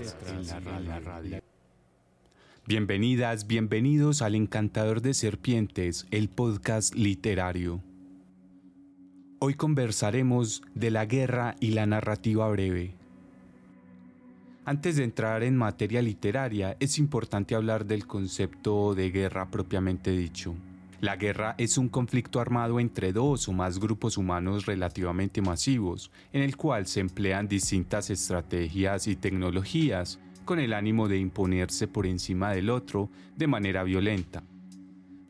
en la radio. Bienvenidas, bienvenidos al Encantador de Serpientes, el podcast literario. Hoy conversaremos de la guerra y la narrativa breve. Antes de entrar en materia literaria, es importante hablar del concepto de guerra propiamente dicho. La guerra es un conflicto armado entre dos o más grupos humanos relativamente masivos, en el cual se emplean distintas estrategias y tecnologías con el ánimo de imponerse por encima del otro de manera violenta.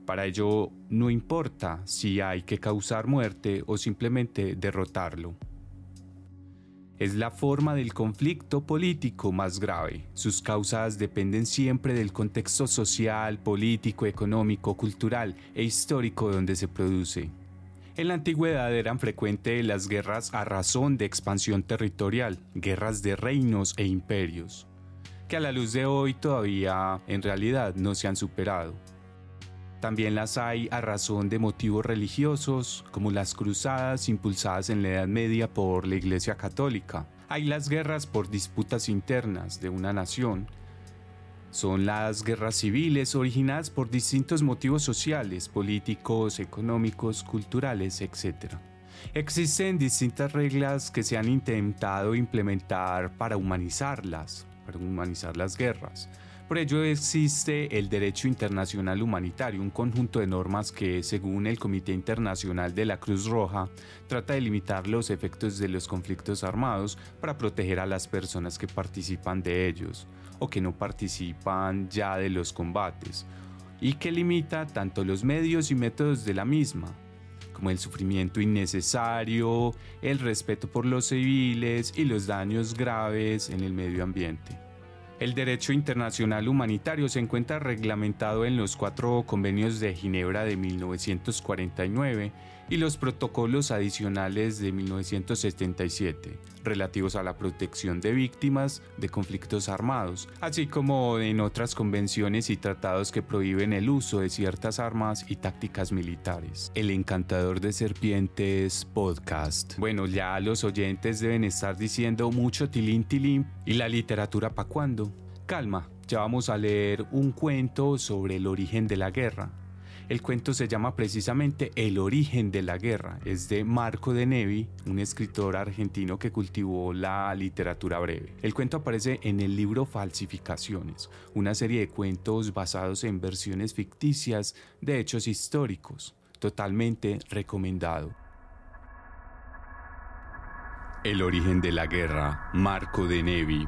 Para ello no importa si hay que causar muerte o simplemente derrotarlo es la forma del conflicto político más grave. Sus causas dependen siempre del contexto social, político, económico, cultural e histórico donde se produce. En la antigüedad eran frecuentes las guerras a razón de expansión territorial, guerras de reinos e imperios, que a la luz de hoy todavía en realidad no se han superado. También las hay a razón de motivos religiosos, como las cruzadas impulsadas en la Edad Media por la Iglesia Católica. Hay las guerras por disputas internas de una nación. Son las guerras civiles originadas por distintos motivos sociales, políticos, económicos, culturales, etc. Existen distintas reglas que se han intentado implementar para humanizarlas, para humanizar las guerras. Por ello existe el derecho internacional humanitario, un conjunto de normas que, según el Comité Internacional de la Cruz Roja, trata de limitar los efectos de los conflictos armados para proteger a las personas que participan de ellos o que no participan ya de los combates, y que limita tanto los medios y métodos de la misma, como el sufrimiento innecesario, el respeto por los civiles y los daños graves en el medio ambiente. El derecho internacional humanitario se encuentra reglamentado en los cuatro convenios de Ginebra de 1949 y los protocolos adicionales de 1977, relativos a la protección de víctimas de conflictos armados, así como en otras convenciones y tratados que prohíben el uso de ciertas armas y tácticas militares. El encantador de serpientes podcast. Bueno, ya los oyentes deben estar diciendo mucho tilín tilín y la literatura pa' cuándo. Calma, ya vamos a leer un cuento sobre el origen de la guerra. El cuento se llama precisamente El origen de la guerra. Es de Marco de Nevi, un escritor argentino que cultivó la literatura breve. El cuento aparece en el libro Falsificaciones, una serie de cuentos basados en versiones ficticias de hechos históricos. Totalmente recomendado. El origen de la guerra, Marco de Nevi.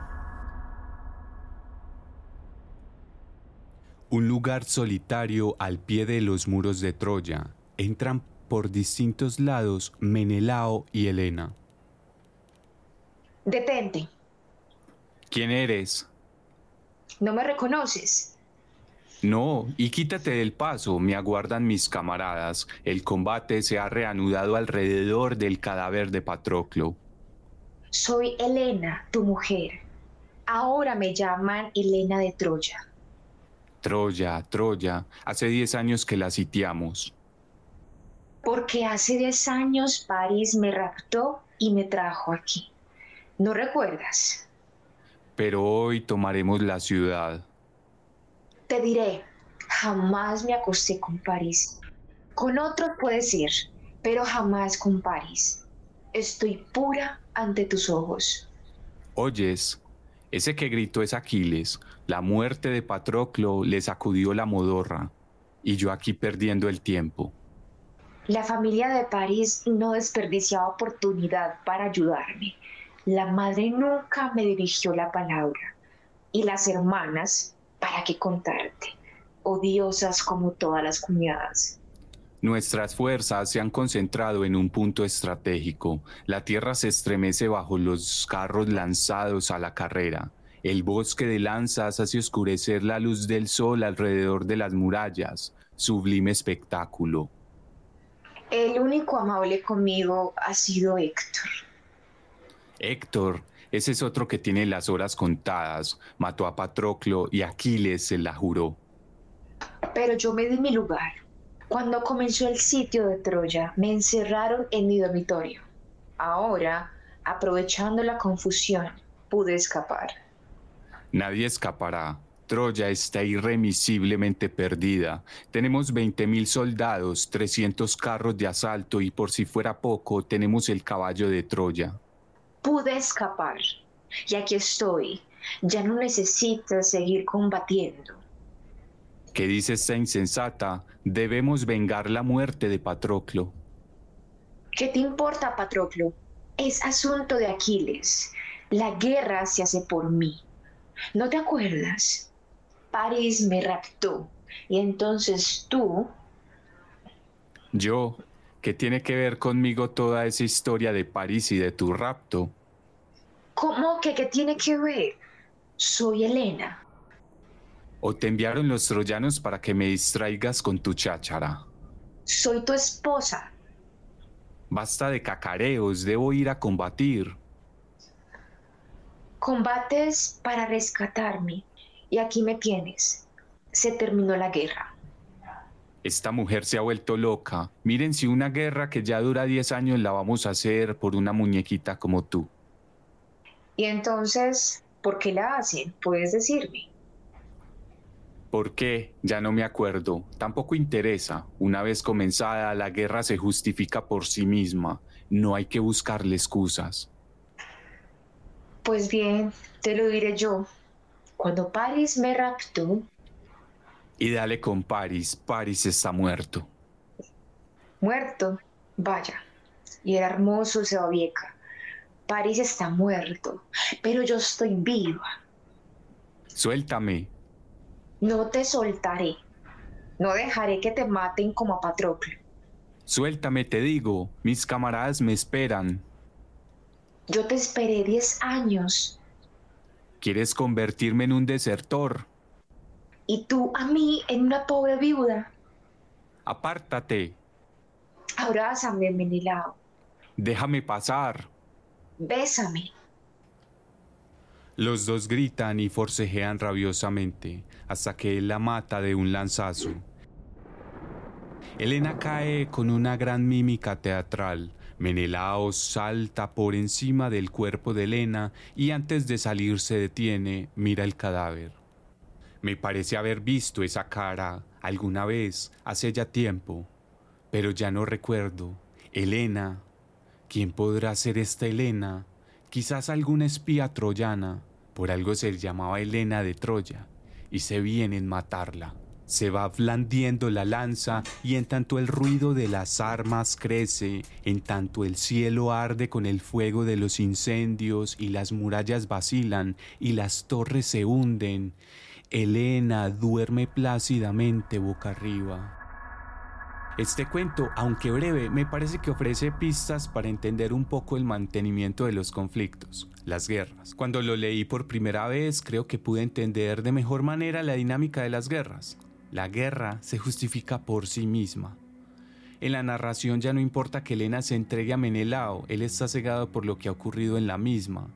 Un lugar solitario al pie de los muros de Troya. Entran por distintos lados Menelao y Helena. Detente. ¿Quién eres? ¿No me reconoces? No, y quítate del paso, me aguardan mis camaradas. El combate se ha reanudado alrededor del cadáver de Patroclo. Soy Helena, tu mujer. Ahora me llaman Helena de Troya. Troya, Troya, hace diez años que la sitiamos. Porque hace diez años París me raptó y me trajo aquí. ¿No recuerdas? Pero hoy tomaremos la ciudad. Te diré, jamás me acosté con París. Con otros puedes ir, pero jamás con París. Estoy pura ante tus ojos. Oyes, ese que gritó es Aquiles. La muerte de Patroclo le sacudió la modorra. Y yo aquí perdiendo el tiempo. La familia de París no desperdiciaba oportunidad para ayudarme. La madre nunca me dirigió la palabra. Y las hermanas, ¿para qué contarte? Odiosas como todas las cuñadas. Nuestras fuerzas se han concentrado en un punto estratégico. La tierra se estremece bajo los carros lanzados a la carrera. El bosque de lanzas hace oscurecer la luz del sol alrededor de las murallas. Sublime espectáculo. El único amable conmigo ha sido Héctor. Héctor, ese es otro que tiene las horas contadas. Mató a Patroclo y Aquiles se la juró. Pero yo me di mi lugar. Cuando comenzó el sitio de Troya, me encerraron en mi dormitorio. Ahora, aprovechando la confusión, pude escapar. Nadie escapará. Troya está irremisiblemente perdida. Tenemos 20.000 soldados, 300 carros de asalto y por si fuera poco, tenemos el caballo de Troya. Pude escapar y aquí estoy. Ya no necesitas seguir combatiendo. ¿Qué dice esta insensata? Debemos vengar la muerte de Patroclo. ¿Qué te importa, Patroclo? Es asunto de Aquiles. La guerra se hace por mí. ¿No te acuerdas? París me raptó y entonces tú... Yo, ¿qué tiene que ver conmigo toda esa historia de París y de tu rapto? ¿Cómo que qué tiene que ver? Soy Elena. ¿O te enviaron los troyanos para que me distraigas con tu cháchara? Soy tu esposa. Basta de cacareos, debo ir a combatir. Combates para rescatarme y aquí me tienes. Se terminó la guerra. Esta mujer se ha vuelto loca. Miren si una guerra que ya dura 10 años la vamos a hacer por una muñequita como tú. Y entonces, ¿por qué la hacen? ¿Puedes decirme? ¿Por qué? Ya no me acuerdo. Tampoco interesa. Una vez comenzada, la guerra se justifica por sí misma. No hay que buscarle excusas. Pues bien, te lo diré yo. Cuando Paris me raptó... Y dale con Paris, Paris está muerto. Muerto, vaya. Y era hermoso Sebavieca. Paris está muerto, pero yo estoy viva. Suéltame. No te soltaré. No dejaré que te maten como a Patroclo. Suéltame, te digo. Mis camaradas me esperan. Yo te esperé diez años. ¿Quieres convertirme en un desertor? Y tú a mí en una pobre viuda. Apártate. Abrázame, Menelao. Déjame pasar. Bésame. Los dos gritan y forcejean rabiosamente hasta que él la mata de un lanzazo. Elena cae con una gran mímica teatral, Menelao salta por encima del cuerpo de Elena y antes de salir se detiene, mira el cadáver. Me parece haber visto esa cara alguna vez, hace ya tiempo, pero ya no recuerdo. Elena, ¿quién podrá ser esta Elena? Quizás alguna espía troyana, por algo se llamaba Elena de Troya, y se vienen matarla. Se va blandiendo la lanza y en tanto el ruido de las armas crece, en tanto el cielo arde con el fuego de los incendios y las murallas vacilan y las torres se hunden, Elena duerme plácidamente boca arriba. Este cuento, aunque breve, me parece que ofrece pistas para entender un poco el mantenimiento de los conflictos, las guerras. Cuando lo leí por primera vez, creo que pude entender de mejor manera la dinámica de las guerras. La guerra se justifica por sí misma. En la narración ya no importa que Elena se entregue a Menelao, él está cegado por lo que ha ocurrido en la misma.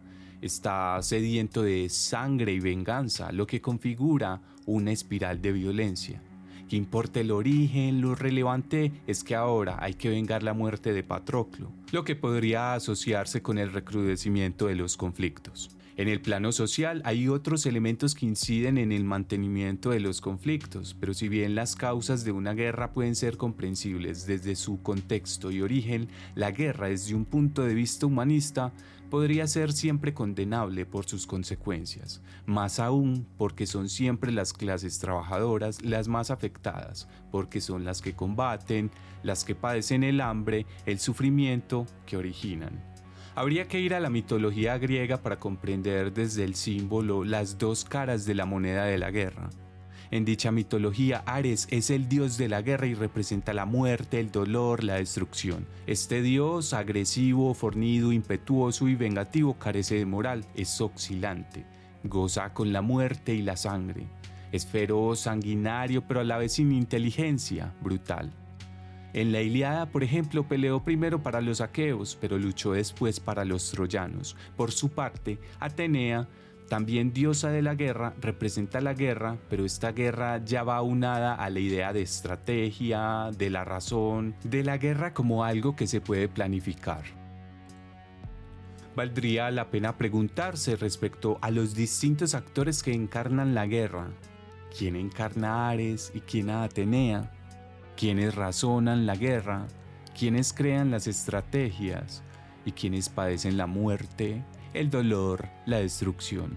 Está sediento de sangre y venganza, lo que configura una espiral de violencia. Que importa el origen, lo relevante es que ahora hay que vengar la muerte de Patroclo, lo que podría asociarse con el recrudecimiento de los conflictos. En el plano social hay otros elementos que inciden en el mantenimiento de los conflictos, pero si bien las causas de una guerra pueden ser comprensibles desde su contexto y origen, la guerra desde un punto de vista humanista podría ser siempre condenable por sus consecuencias, más aún porque son siempre las clases trabajadoras las más afectadas, porque son las que combaten, las que padecen el hambre, el sufrimiento que originan. Habría que ir a la mitología griega para comprender desde el símbolo las dos caras de la moneda de la guerra. En dicha mitología, Ares es el dios de la guerra y representa la muerte, el dolor, la destrucción. Este dios, agresivo, fornido, impetuoso y vengativo, carece de moral, es oscilante, goza con la muerte y la sangre. Es feroz, sanguinario, pero a la vez sin inteligencia, brutal. En la Iliada, por ejemplo, peleó primero para los aqueos, pero luchó después para los troyanos. Por su parte, Atenea, también diosa de la guerra, representa la guerra, pero esta guerra ya va unada a la idea de estrategia, de la razón, de la guerra como algo que se puede planificar. Valdría la pena preguntarse respecto a los distintos actores que encarnan la guerra. ¿Quién encarna a Ares y quién a Atenea? ¿Quiénes razonan la guerra? ¿Quiénes crean las estrategias? ¿Y quiénes padecen la muerte, el dolor, la destrucción?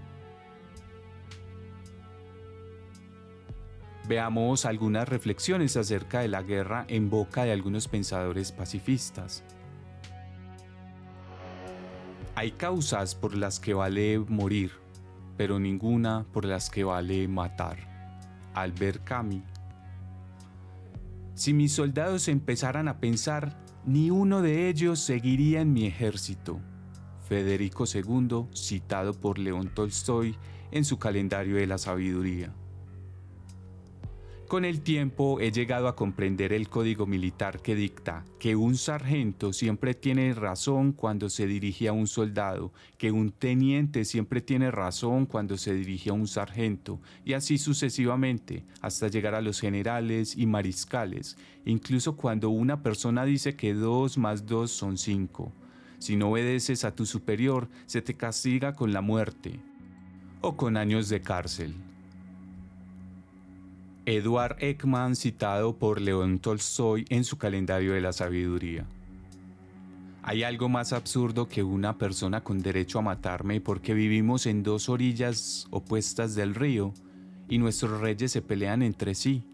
Veamos algunas reflexiones acerca de la guerra en boca de algunos pensadores pacifistas. Hay causas por las que vale morir, pero ninguna por las que vale matar. Albert Camus. Si mis soldados empezaran a pensar, ni uno de ellos seguiría en mi ejército. Federico II, citado por León Tolstoy en su calendario de la sabiduría. Con el tiempo he llegado a comprender el código militar que dicta que un sargento siempre tiene razón cuando se dirige a un soldado, que un teniente siempre tiene razón cuando se dirige a un sargento, y así sucesivamente, hasta llegar a los generales y mariscales, incluso cuando una persona dice que dos más dos son cinco. Si no obedeces a tu superior, se te castiga con la muerte o con años de cárcel. Eduard Ekman citado por León Tolstoy en su calendario de la sabiduría. Hay algo más absurdo que una persona con derecho a matarme porque vivimos en dos orillas opuestas del río y nuestros reyes se pelean entre sí.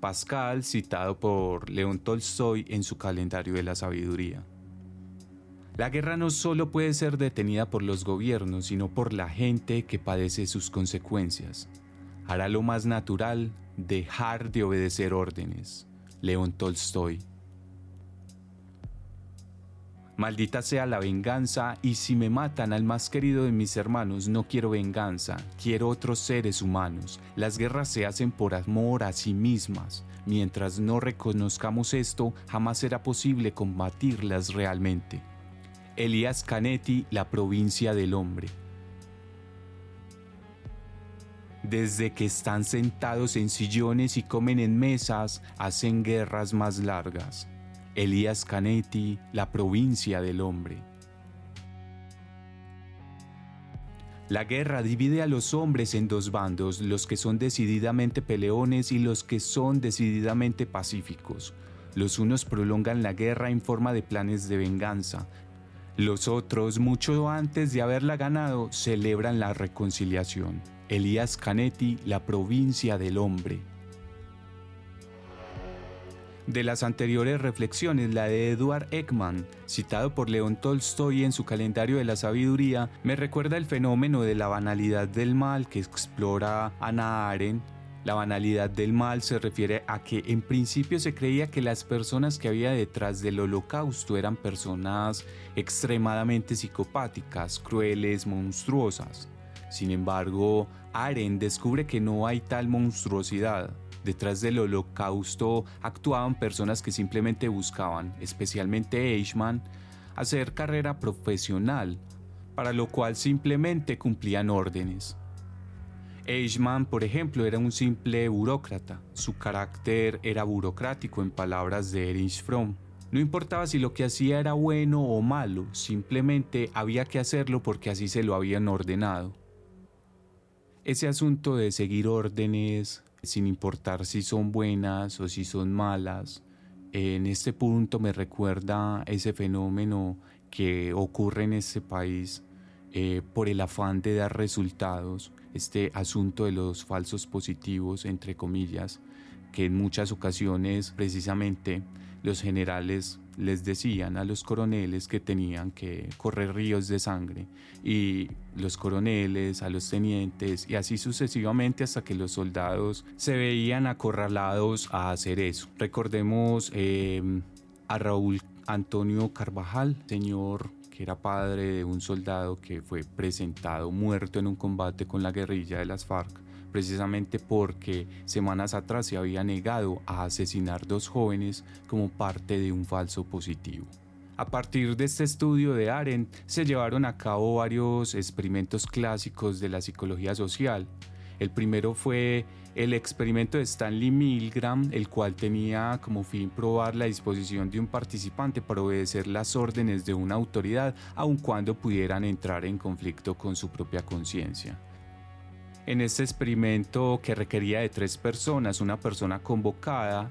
Pascal, citado por León Tolstoy en su calendario de la sabiduría. La guerra no solo puede ser detenida por los gobiernos, sino por la gente que padece sus consecuencias hará lo más natural dejar de obedecer órdenes. León Tolstoy. Maldita sea la venganza y si me matan al más querido de mis hermanos, no quiero venganza, quiero otros seres humanos. Las guerras se hacen por amor a sí mismas. Mientras no reconozcamos esto, jamás será posible combatirlas realmente. Elías Canetti, La provincia del hombre. Desde que están sentados en sillones y comen en mesas, hacen guerras más largas. Elías Canetti, La provincia del hombre. La guerra divide a los hombres en dos bandos, los que son decididamente peleones y los que son decididamente pacíficos. Los unos prolongan la guerra en forma de planes de venganza. Los otros, mucho antes de haberla ganado, celebran la reconciliación. Elías Canetti, La provincia del hombre. De las anteriores reflexiones, la de Eduard Ekman, citado por León Tolstoy en su calendario de la sabiduría, me recuerda el fenómeno de la banalidad del mal que explora Anna Arendt. La banalidad del mal se refiere a que en principio se creía que las personas que había detrás del holocausto eran personas extremadamente psicopáticas, crueles, monstruosas. Sin embargo, Aren descubre que no hay tal monstruosidad. Detrás del holocausto actuaban personas que simplemente buscaban, especialmente Eichmann, hacer carrera profesional, para lo cual simplemente cumplían órdenes. Eichmann, por ejemplo, era un simple burócrata. Su carácter era burocrático en palabras de Erich Fromm. No importaba si lo que hacía era bueno o malo, simplemente había que hacerlo porque así se lo habían ordenado. Ese asunto de seguir órdenes sin importar si son buenas o si son malas, en este punto me recuerda ese fenómeno que ocurre en este país eh, por el afán de dar resultados, este asunto de los falsos positivos, entre comillas, que en muchas ocasiones precisamente los generales les decían a los coroneles que tenían que correr ríos de sangre y los coroneles a los tenientes y así sucesivamente hasta que los soldados se veían acorralados a hacer eso. Recordemos em, a Raúl Antonio Carvajal, señor que era padre de un soldado que fue presentado muerto en un combate con la guerrilla de las FARC precisamente porque semanas atrás se había negado a asesinar dos jóvenes como parte de un falso positivo. A partir de este estudio de Arendt se llevaron a cabo varios experimentos clásicos de la psicología social. El primero fue el experimento de Stanley Milgram, el cual tenía como fin probar la disposición de un participante para obedecer las órdenes de una autoridad, aun cuando pudieran entrar en conflicto con su propia conciencia. En este experimento que requería de tres personas, una persona convocada,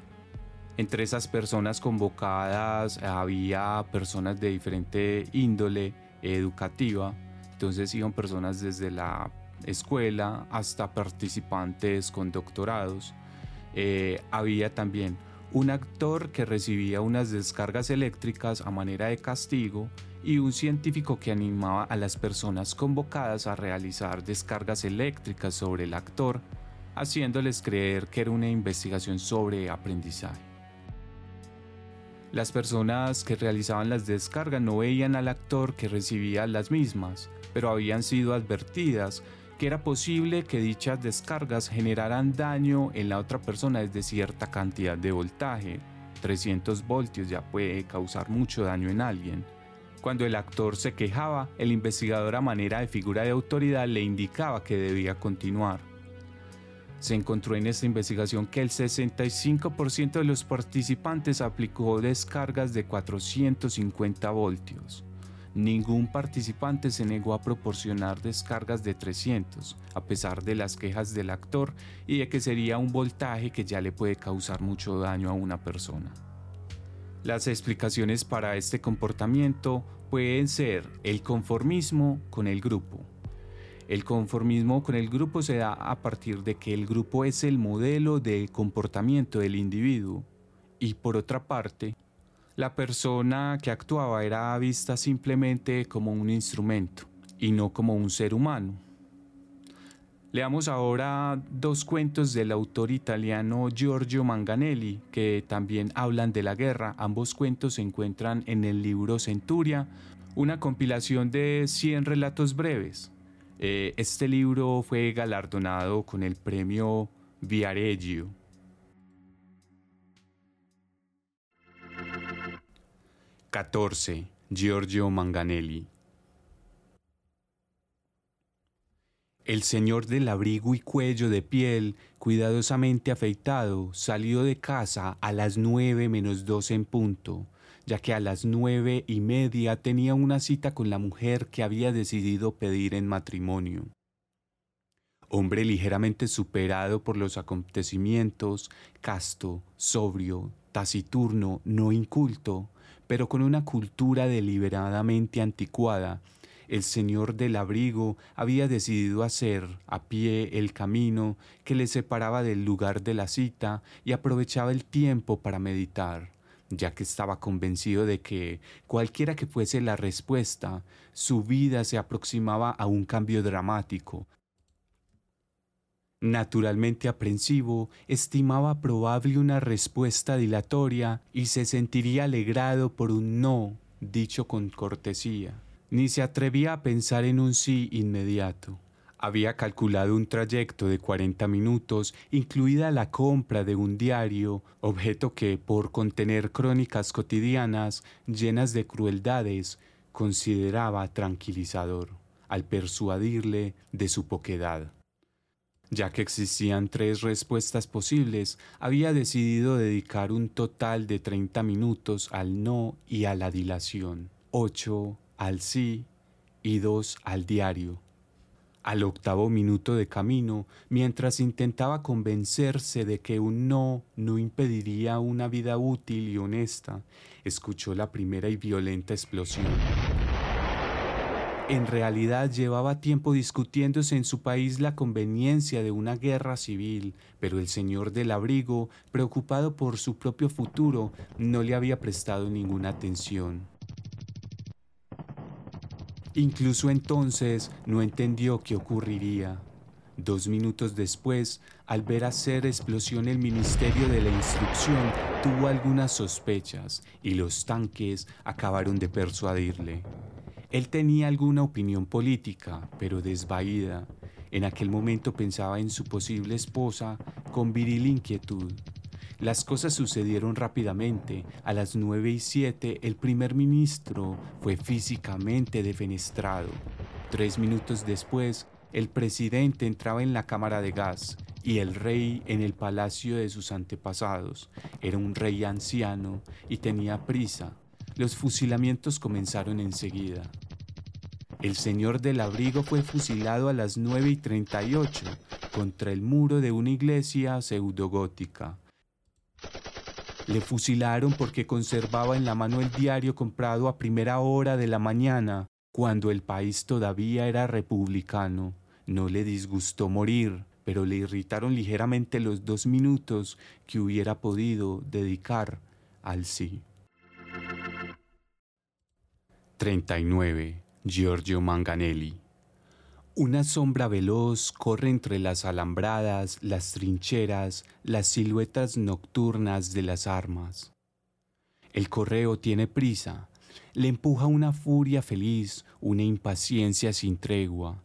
entre esas personas convocadas había personas de diferente índole educativa, entonces iban personas desde la escuela hasta participantes con doctorados. Eh, había también un actor que recibía unas descargas eléctricas a manera de castigo y un científico que animaba a las personas convocadas a realizar descargas eléctricas sobre el actor, haciéndoles creer que era una investigación sobre aprendizaje. Las personas que realizaban las descargas no veían al actor que recibía las mismas, pero habían sido advertidas que era posible que dichas descargas generaran daño en la otra persona desde cierta cantidad de voltaje. 300 voltios ya puede causar mucho daño en alguien. Cuando el actor se quejaba, el investigador a manera de figura de autoridad le indicaba que debía continuar. Se encontró en esta investigación que el 65% de los participantes aplicó descargas de 450 voltios. Ningún participante se negó a proporcionar descargas de 300, a pesar de las quejas del actor y de que sería un voltaje que ya le puede causar mucho daño a una persona. Las explicaciones para este comportamiento pueden ser el conformismo con el grupo. El conformismo con el grupo se da a partir de que el grupo es el modelo de comportamiento del individuo y por otra parte, la persona que actuaba era vista simplemente como un instrumento y no como un ser humano. Leamos ahora dos cuentos del autor italiano Giorgio Manganelli, que también hablan de la guerra. Ambos cuentos se encuentran en el libro Centuria, una compilación de 100 relatos breves. Eh, este libro fue galardonado con el premio Viareggio 14. Giorgio Manganelli. El señor del abrigo y cuello de piel, cuidadosamente afeitado, salió de casa a las nueve menos dos en punto, ya que a las nueve y media tenía una cita con la mujer que había decidido pedir en matrimonio. Hombre ligeramente superado por los acontecimientos, casto, sobrio, taciturno, no inculto, pero con una cultura deliberadamente anticuada, el señor del abrigo había decidido hacer a pie el camino que le separaba del lugar de la cita y aprovechaba el tiempo para meditar, ya que estaba convencido de que, cualquiera que fuese la respuesta, su vida se aproximaba a un cambio dramático, Naturalmente aprensivo, estimaba probable una respuesta dilatoria y se sentiría alegrado por un no dicho con cortesía. Ni se atrevía a pensar en un sí inmediato. Había calculado un trayecto de 40 minutos, incluida la compra de un diario, objeto que, por contener crónicas cotidianas llenas de crueldades, consideraba tranquilizador, al persuadirle de su poquedad. Ya que existían tres respuestas posibles, había decidido dedicar un total de 30 minutos al no y a la dilación, 8 al sí y 2 al diario. Al octavo minuto de camino, mientras intentaba convencerse de que un no no impediría una vida útil y honesta, escuchó la primera y violenta explosión en realidad llevaba tiempo discutiéndose en su país la conveniencia de una guerra civil, pero el señor del abrigo, preocupado por su propio futuro, no le había prestado ninguna atención. Incluso entonces no entendió qué ocurriría. Dos minutos después, al ver hacer explosión el Ministerio de la Instrucción, tuvo algunas sospechas y los tanques acabaron de persuadirle. Él tenía alguna opinión política, pero desvaída. En aquel momento pensaba en su posible esposa con viril inquietud. Las cosas sucedieron rápidamente. A las nueve y siete el primer ministro fue físicamente defenestrado. Tres minutos después, el presidente entraba en la cámara de gas y el rey en el palacio de sus antepasados. Era un rey anciano y tenía prisa. Los fusilamientos comenzaron enseguida. El señor del abrigo fue fusilado a las 9 y 38 contra el muro de una iglesia pseudogótica. Le fusilaron porque conservaba en la mano el diario comprado a primera hora de la mañana, cuando el país todavía era republicano. No le disgustó morir, pero le irritaron ligeramente los dos minutos que hubiera podido dedicar al sí. 39. Giorgio Manganelli. Una sombra veloz corre entre las alambradas, las trincheras, las siluetas nocturnas de las armas. El correo tiene prisa, le empuja una furia feliz, una impaciencia sin tregua.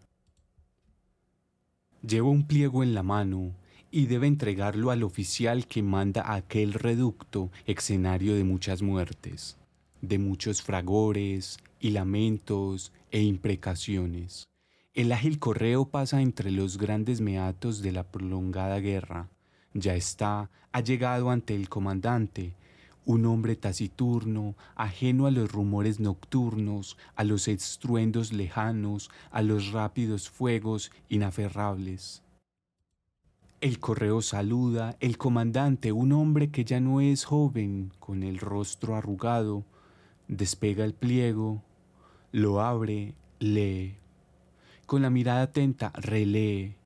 Lleva un pliego en la mano y debe entregarlo al oficial que manda aquel reducto escenario de muchas muertes, de muchos fragores y lamentos e imprecaciones. El ágil correo pasa entre los grandes meatos de la prolongada guerra. Ya está, ha llegado ante el comandante, un hombre taciturno, ajeno a los rumores nocturnos, a los estruendos lejanos, a los rápidos fuegos inaferrables. El correo saluda, el comandante, un hombre que ya no es joven, con el rostro arrugado, despega el pliego, lo abre, lee. Con la mirada atenta, relee.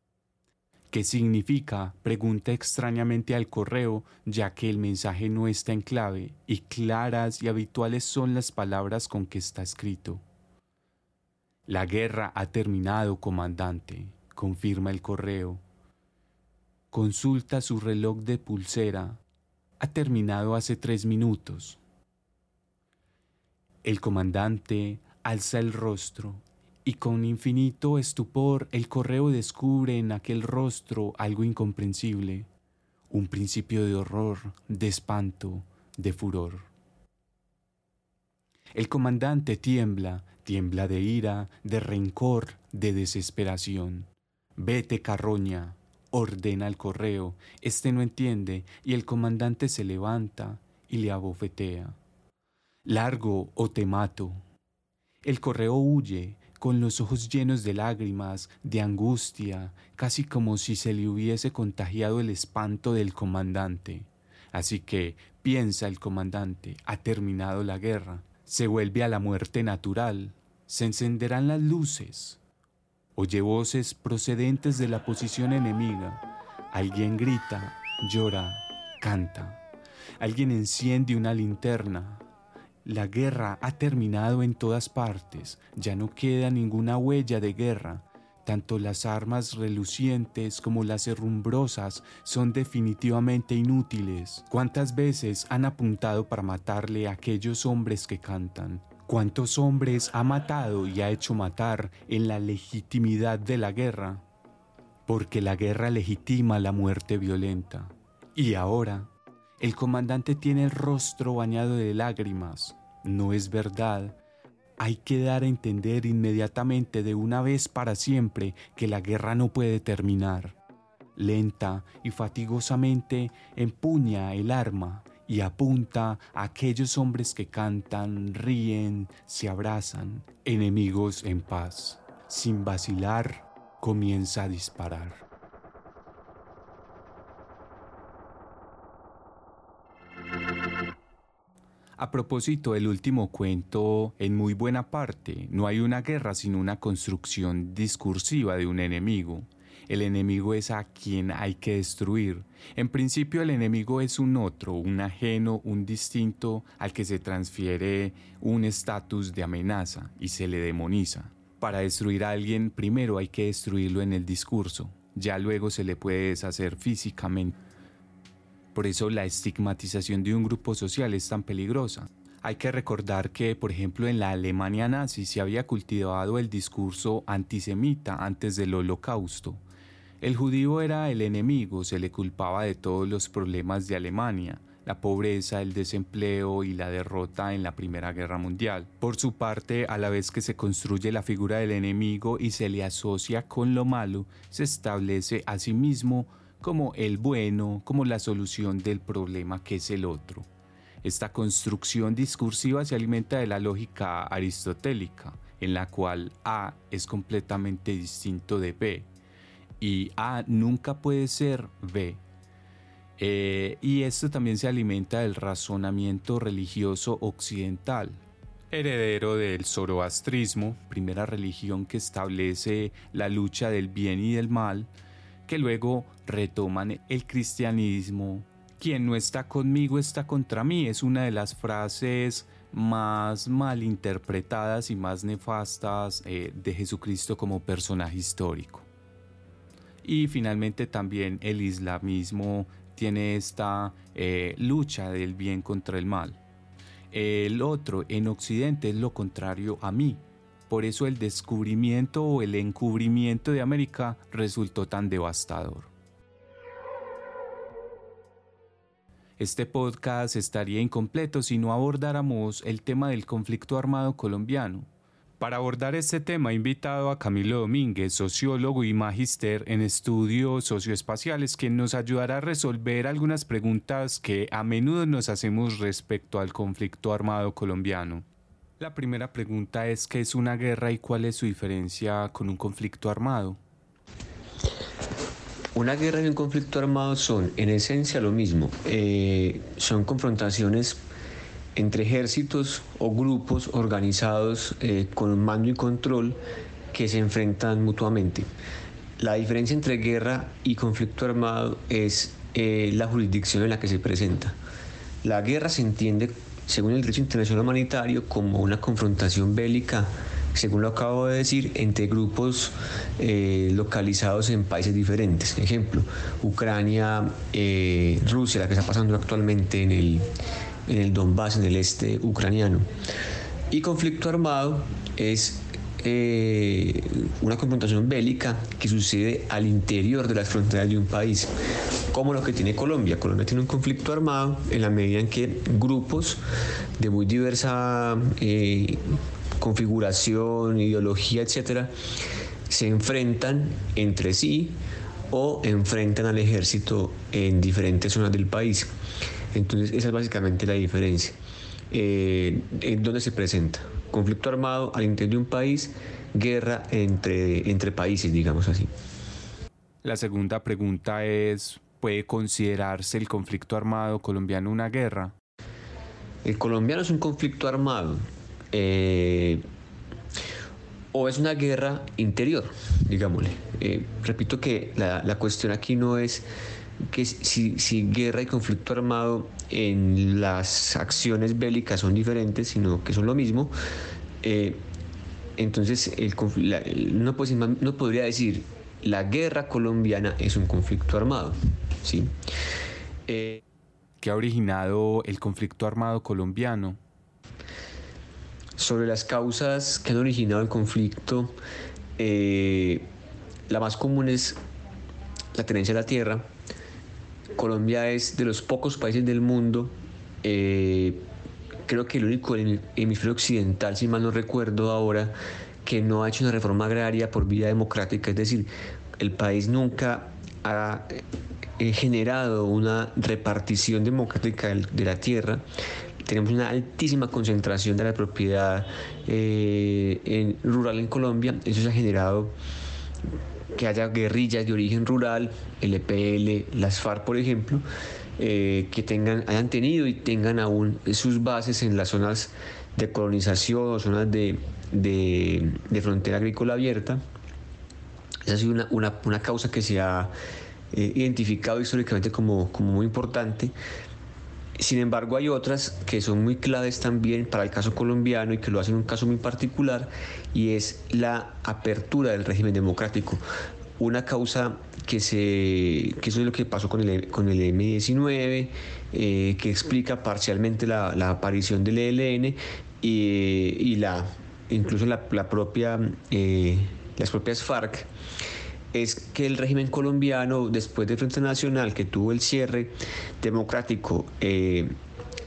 ¿Qué significa? Pregunta extrañamente al correo, ya que el mensaje no está en clave y claras y habituales son las palabras con que está escrito. La guerra ha terminado, comandante, confirma el correo. Consulta su reloj de pulsera. Ha terminado hace tres minutos. El comandante alza el rostro y con infinito estupor el correo descubre en aquel rostro algo incomprensible, un principio de horror, de espanto, de furor. El comandante tiembla, tiembla de ira, de rencor, de desesperación. Vete, carroña, ordena el correo. Este no entiende y el comandante se levanta y le abofetea. Largo o te mato. El correo huye, con los ojos llenos de lágrimas, de angustia, casi como si se le hubiese contagiado el espanto del comandante. Así que, piensa el comandante, ha terminado la guerra, se vuelve a la muerte natural, se encenderán las luces. Oye voces procedentes de la posición enemiga. Alguien grita, llora, canta. Alguien enciende una linterna, la guerra ha terminado en todas partes, ya no queda ninguna huella de guerra. Tanto las armas relucientes como las herrumbrosas son definitivamente inútiles. ¿Cuántas veces han apuntado para matarle a aquellos hombres que cantan? ¿Cuántos hombres ha matado y ha hecho matar en la legitimidad de la guerra? Porque la guerra legitima la muerte violenta. Y ahora, el comandante tiene el rostro bañado de lágrimas. No es verdad. Hay que dar a entender inmediatamente de una vez para siempre que la guerra no puede terminar. Lenta y fatigosamente empuña el arma y apunta a aquellos hombres que cantan, ríen, se abrazan, enemigos en paz. Sin vacilar, comienza a disparar. A propósito, el último cuento, en muy buena parte, no hay una guerra sino una construcción discursiva de un enemigo. El enemigo es a quien hay que destruir. En principio el enemigo es un otro, un ajeno, un distinto al que se transfiere un estatus de amenaza y se le demoniza. Para destruir a alguien primero hay que destruirlo en el discurso, ya luego se le puede deshacer físicamente. Por eso la estigmatización de un grupo social es tan peligrosa. Hay que recordar que, por ejemplo, en la Alemania nazi se había cultivado el discurso antisemita antes del holocausto. El judío era el enemigo, se le culpaba de todos los problemas de Alemania. la pobreza, el desempleo y la derrota en la Primera Guerra Mundial. Por su parte, a la vez que se construye la figura del enemigo y se le asocia con lo malo, se establece a sí como el bueno, como la solución del problema que es el otro. Esta construcción discursiva se alimenta de la lógica aristotélica, en la cual A es completamente distinto de B y A nunca puede ser B. Eh, y esto también se alimenta del razonamiento religioso occidental, heredero del zoroastrismo, primera religión que establece la lucha del bien y del mal, que luego retoman el cristianismo. Quien no está conmigo está contra mí es una de las frases más mal interpretadas y más nefastas eh, de Jesucristo como personaje histórico. Y finalmente también el islamismo tiene esta eh, lucha del bien contra el mal. El otro en Occidente es lo contrario a mí. Por eso el descubrimiento o el encubrimiento de América resultó tan devastador. Este podcast estaría incompleto si no abordáramos el tema del conflicto armado colombiano. Para abordar este tema he invitado a Camilo Domínguez, sociólogo y magíster en estudios socioespaciales, quien nos ayudará a resolver algunas preguntas que a menudo nos hacemos respecto al conflicto armado colombiano. La primera pregunta es ¿qué es una guerra y cuál es su diferencia con un conflicto armado? Una guerra y un conflicto armado son en esencia lo mismo. Eh, son confrontaciones entre ejércitos o grupos organizados eh, con mando y control que se enfrentan mutuamente. La diferencia entre guerra y conflicto armado es eh, la jurisdicción en la que se presenta. La guerra se entiende, según el derecho internacional humanitario, como una confrontación bélica según lo acabo de decir, entre grupos eh, localizados en países diferentes. Ejemplo, Ucrania, eh, Rusia, la que está pasando actualmente en el, en el Donbass, en el este ucraniano. Y conflicto armado es eh, una confrontación bélica que sucede al interior de las fronteras de un país, como lo que tiene Colombia. Colombia tiene un conflicto armado en la medida en que grupos de muy diversa configuración, ideología, etcétera, se enfrentan entre sí o enfrentan al ejército en diferentes zonas del país. Entonces, esa es básicamente la diferencia. Eh, ¿En dónde se presenta? Conflicto armado al interior de un país, guerra entre, entre países, digamos así. La segunda pregunta es, ¿puede considerarse el conflicto armado colombiano una guerra? El colombiano es un conflicto armado. Eh, o es una guerra interior, digámosle. Eh, repito que la, cuestión aquí no es que si, guerra y conflicto armado en las acciones bélicas son diferentes, sino que son lo mismo. Eh, entonces, el, no, no podría decir la guerra colombiana es un conflicto armado. ¿sí? ¿Qué ha originado el conflicto armado colombiano? Sobre las causas que han originado el conflicto, eh, la más común es la tenencia de la tierra. Colombia es de los pocos países del mundo, eh, creo que el único en el hemisferio occidental, si mal no recuerdo ahora, que no ha hecho una reforma agraria por vía democrática, es decir, el país nunca ha eh, generado una repartición democrática de la tierra, tenemos una altísima concentración de la propiedad eh, rural en Colombia. Eso se ha generado que haya guerrillas de origen rural, el EPL, las FARC, por ejemplo, eh, que tengan, hayan tenido y tengan aún sus bases en las zonas de colonización, zonas de, frontera agrícola abierta. Esa ha sido una, causa que se ha eh, identificado históricamente como, como muy importante. Sin embargo, hay otras que son muy claves también para el caso colombiano y que lo hacen un caso muy particular y es la apertura del régimen democrático. Una causa que, se, eso es lo que pasó con el, con el M19, eh, que explica parcialmente la, aparición del ELN y, la, incluso la, propia, eh, las propias FARC es que el régimen colombiano, después del Frente Nacional, que tuvo el cierre democrático, eh,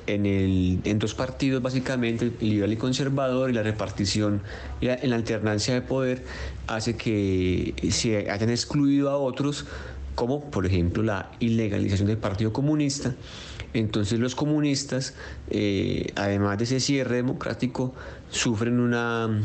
en, el, en dos partidos básicamente, liberal y conservador, y la repartición en la alternancia de poder hace que se hayan excluido a otros, como por ejemplo la ilegalización del Partido Comunista. Entonces los comunistas, eh, además de ese cierre democrático, sufren una,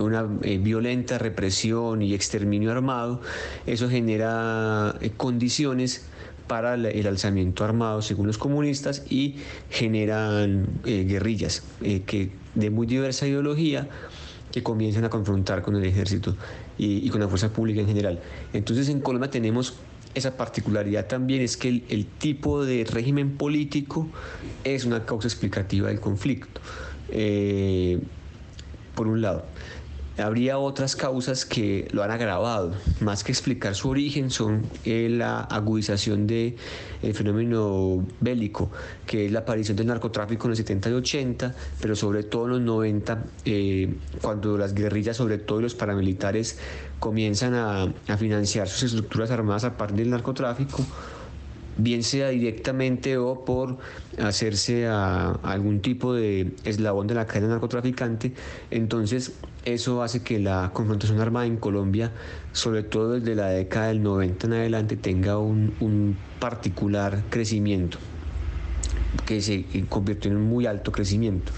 una eh, violenta represión y exterminio armado. Eso genera eh, condiciones para el alzamiento armado según los comunistas y generan eh, guerrillas que de muy diversa ideología que comienzan a confrontar con el ejército y, con la fuerza pública en general. Entonces en Colombia tenemos esa particularidad también, es que el, tipo de régimen político es una causa explicativa del conflicto, por un lado habría otras causas que lo han agravado. Más que explicar su origen, son eh, la agudización del fenómeno bélico, que es la aparición del narcotráfico en los 70 y 80, pero sobre todo en los 90, eh, cuando las guerrillas, sobre todo los paramilitares, comienzan a, a financiar sus estructuras armadas a partir del narcotráfico bien sea directamente o por hacerse a, algún tipo de eslabón de la cadena narcotraficante. Entonces, eso hace que la confrontación armada en Colombia, sobre todo desde la década del 90 en adelante, tenga un, particular crecimiento, que se convirtió en un muy alto crecimiento.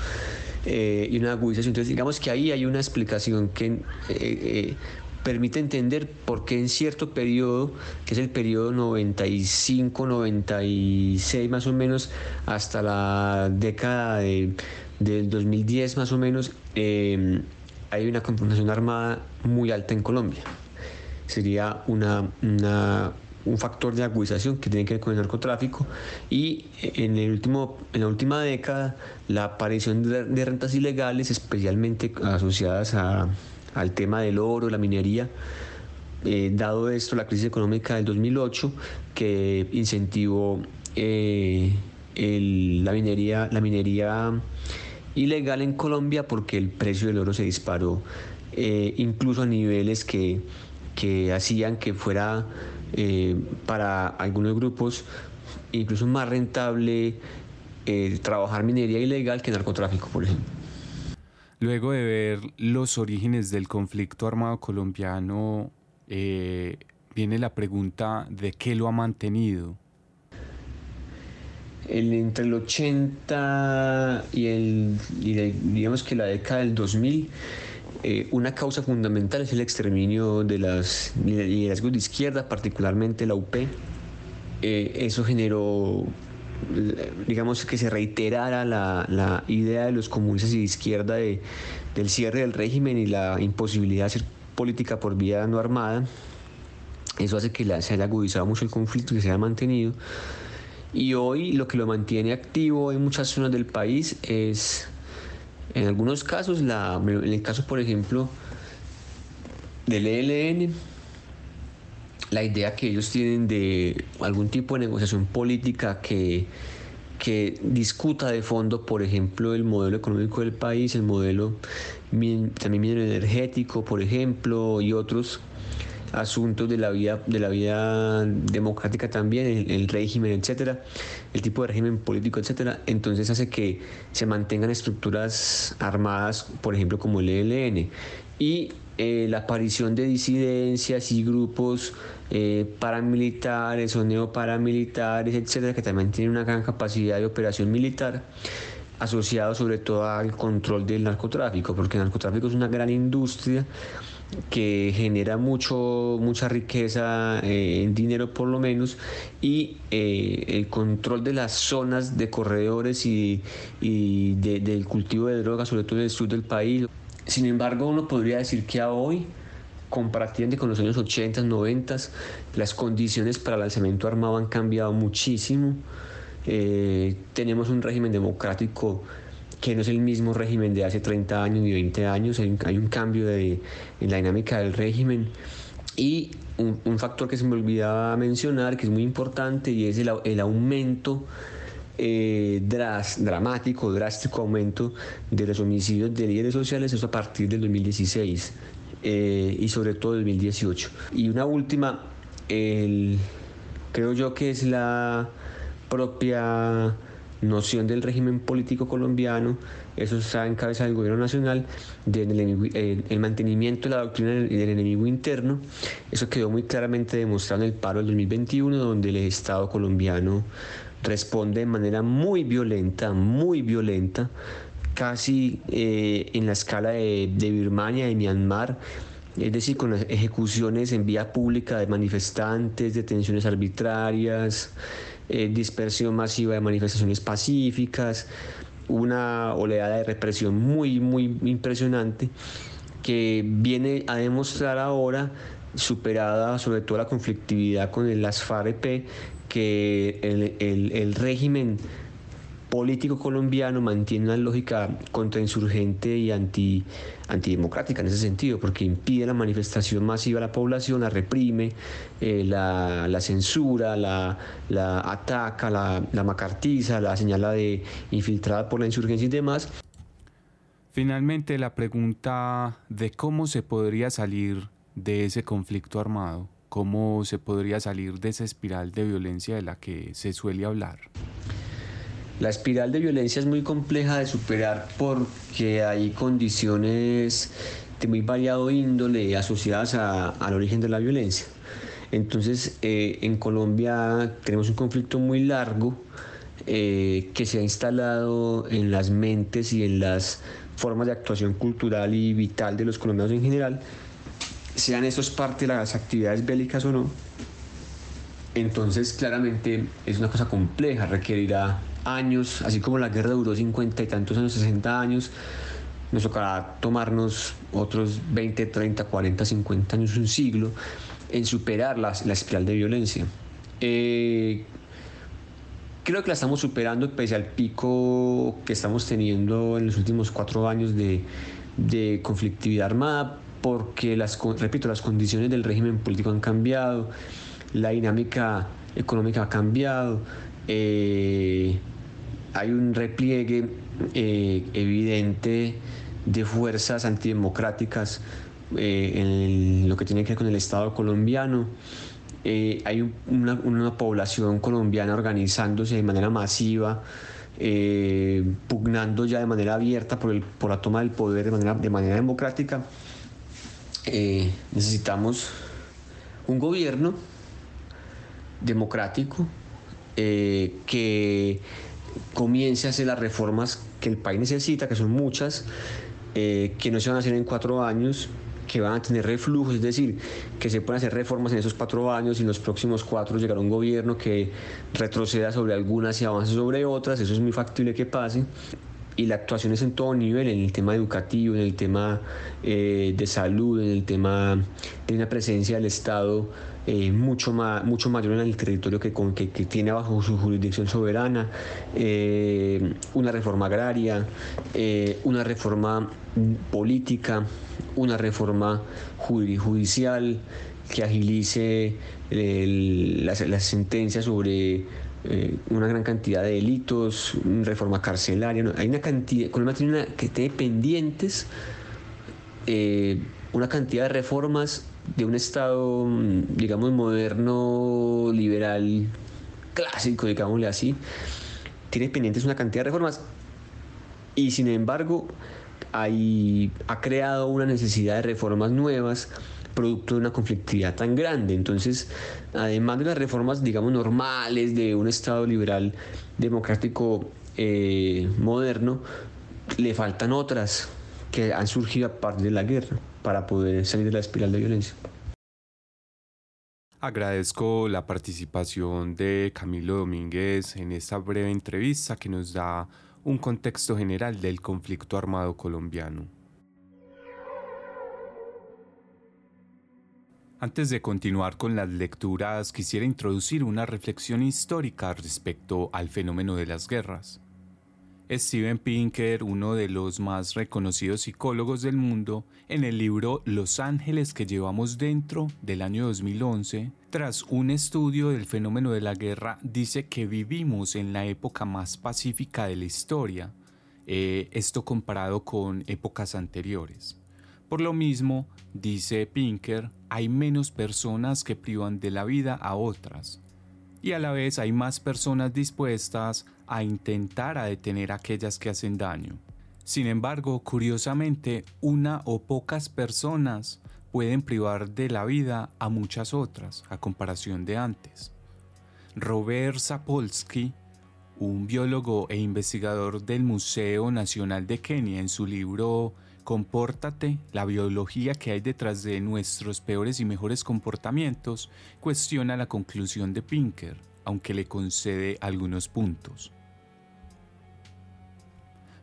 Eh, y una agudización. Entonces, digamos que ahí hay una explicación que eh, eh, permite entender por qué en cierto periodo, que es el periodo 95, 96 más o menos, hasta la década de, del 2010 más o menos, eh, hay una confrontación armada muy alta en Colombia. Sería una, un factor de agudización que tiene que ver con el narcotráfico y en, el último, en la última década la aparición de rentas ilegales, especialmente asociadas a al tema del oro, la minería. Eh, dado esto, la crisis económica del 2008, que incentivó eh, la, minería, la minería ilegal en Colombia porque el precio del oro se disparó, eh, incluso a niveles que, que hacían que fuera para algunos grupos incluso más rentable trabajar minería ilegal que narcotráfico, por ejemplo. Luego de ver los orígenes del conflicto armado colombiano, eh, viene la pregunta de qué lo ha mantenido. entre el 80 y, el, digamos que la década del 2000, eh, una causa fundamental es el exterminio de las liderazgos de izquierda, particularmente la UP. Eh, eso generó digamos que se reiterara la, idea de los comunistas y de izquierda de, del cierre del régimen y la imposibilidad de hacer política por vía no armada. Eso hace que se haya agudizado mucho el conflicto que se haya mantenido. Y hoy lo que lo mantiene activo en muchas zonas del país es, en algunos casos, la, en el caso, por ejemplo, del ELN, la idea que ellos tienen de algún tipo de negociación política que, que discuta de fondo, por ejemplo, el modelo económico del país, el modelo también energético, por ejemplo, y otros asuntos de la vida de la vida democrática también el, régimen etcétera el tipo de régimen político etcétera. Entonces hace que se mantengan estructuras armadas por ejemplo como el ELN y eh, la aparición de disidencias y grupos eh, paramilitares o neoparamilitares, etcétera, que también tienen una gran capacidad de operación militar, asociado sobre todo al control del narcotráfico, porque el narcotráfico es una gran industria que genera mucho, mucha riqueza eh, en dinero por lo menos y eh, el control de las zonas de corredores y, del cultivo de drogas, sobre todo en el sur del país. Sin embargo, uno podría decir que a hoy comparativamente con los años 80, 90, las condiciones para el lanzamiento armado han cambiado muchísimo. Eh, tenemos un régimen democrático que no es el mismo régimen de hace 30 años ni 20 años, hay un, cambio de, en la dinámica del régimen. Y un, factor que se me olvidaba mencionar, que es muy importante, y es el, aumento eh, dramático, drástico aumento de los homicidios de líderes sociales, eso a partir del 2016 eh, y sobre todo 2018. Y una última, creo yo que es la propia noción del régimen político colombiano, eso está en cabeza del gobierno nacional, del el, mantenimiento de la doctrina del, enemigo interno. Eso quedó muy claramente demostrado en el paro del 2021, donde el Estado colombiano responde de manera muy violenta, muy violenta, casi eh, en la escala de, de Birmania, de Myanmar, es decir, con las ejecuciones en vía pública de manifestantes, detenciones arbitrarias, eh, dispersión masiva de manifestaciones pacíficas, una oleada de represión muy, muy impresionante que viene a demostrar ahora, superada sobre todo la conflictividad con las FARC, que el, el, el régimen político colombiano mantiene una lógica contrainsurgente y anti, antidemocrática en ese sentido, porque impide la manifestación masiva de la población, la reprime, eh, la, censura, la, ataca, la, la macartiza, la señala de infiltrada por la insurgencia y demás. Finalmente, la pregunta de cómo se podría salir de ese conflicto armado, cómo se podría salir de esa espiral de violencia de la que se suele hablar. La espiral de violencia es muy compleja de superar porque hay condiciones de muy variado índole asociadas al origen de la violencia. Entonces, eh, en Colombia tenemos un conflicto muy largo eh, que se ha instalado en las mentes y en las formas de actuación cultural y vital de los colombianos en general, sean esos parte de las actividades bélicas o no. Entonces, claramente es una cosa compleja, requerirá años, así como la guerra duró 50 y tantos años, 60 años, nos tocará tomarnos otros 20, 30, 40, 50 años, un siglo, en superar la, la espiral de violencia. Eh, creo que la estamos superando pese al pico que estamos teniendo en los últimos cuatro años de, de conflictividad armada, porque las, repito, las condiciones del régimen político han cambiado, la dinámica económica ha cambiado, eh, hay un repliegue eh, evidente de fuerzas antidemocráticas eh, en lo que tiene que ver con el Estado colombiano. Eh, hay una, población colombiana organizándose de manera masiva, pugnando ya de manera abierta por, el, por la toma del poder de manera, de manera democrática. necesitamos un gobierno democrático que comience a hacer las reformas que el país necesita, que son muchas, eh, que no se van a hacer en cuatro años, que van a tener reflujos, es decir, que se pueden hacer reformas en esos cuatro años y en los próximos cuatro llegará un gobierno que retroceda sobre algunas y avance sobre otras, eso es muy factible que pase. Y la actuación es en todo nivel, en el tema educativo, en el tema eh, de salud, en el tema de una presencia del Estado eh, mucho, más, mucho mayor en el territorio que, que, tiene bajo su jurisdicción soberana, eh, una reforma agraria, eh, una reforma política, una reforma judicial que agilice las, las sentencias sobre una gran cantidad de delitos, reforma carcelaria. Hay una cantidad, Colombia tiene una, que tiene pendientes una cantidad de reformas de un Estado, digamos, moderno, liberal, clásico, digámosle así, tiene pendientes una cantidad de reformas y sin embargo hay, ha creado una necesidad de reformas nuevas producto de una conflictividad tan grande. Entonces, además de las reformas, digamos, normales de un Estado liberal, democrático, eh, moderno, le faltan otras que han surgido a partir de la guerra para poder salir de la espiral de violencia. Agradezco la participación de Camilo Domínguez en esta breve entrevista que nos da un contexto general del conflicto armado colombiano. Antes de continuar con las lecturas, quisiera introducir una reflexión histórica respecto al fenómeno de las guerras. Steven Pinker, uno de los más reconocidos psicólogos del mundo, en el libro Los ángeles que llevamos dentro del año 2011, tras un estudio del fenómeno de la guerra, dice que vivimos en la época más pacífica de la historia, eh, esto comparado con épocas anteriores. Por lo mismo, dice Pinker, hay menos personas que privan de la vida a otras, y a la vez hay más personas dispuestas a intentar a detener aquellas que hacen daño. Sin embargo, curiosamente, una o pocas personas pueden privar de la vida a muchas otras, a comparación de antes. Robert Sapolsky, un biólogo e investigador del Museo Nacional de Kenia, en su libro Compórtate, la biología que hay detrás de nuestros peores y mejores comportamientos, cuestiona la conclusión de Pinker, aunque le concede algunos puntos.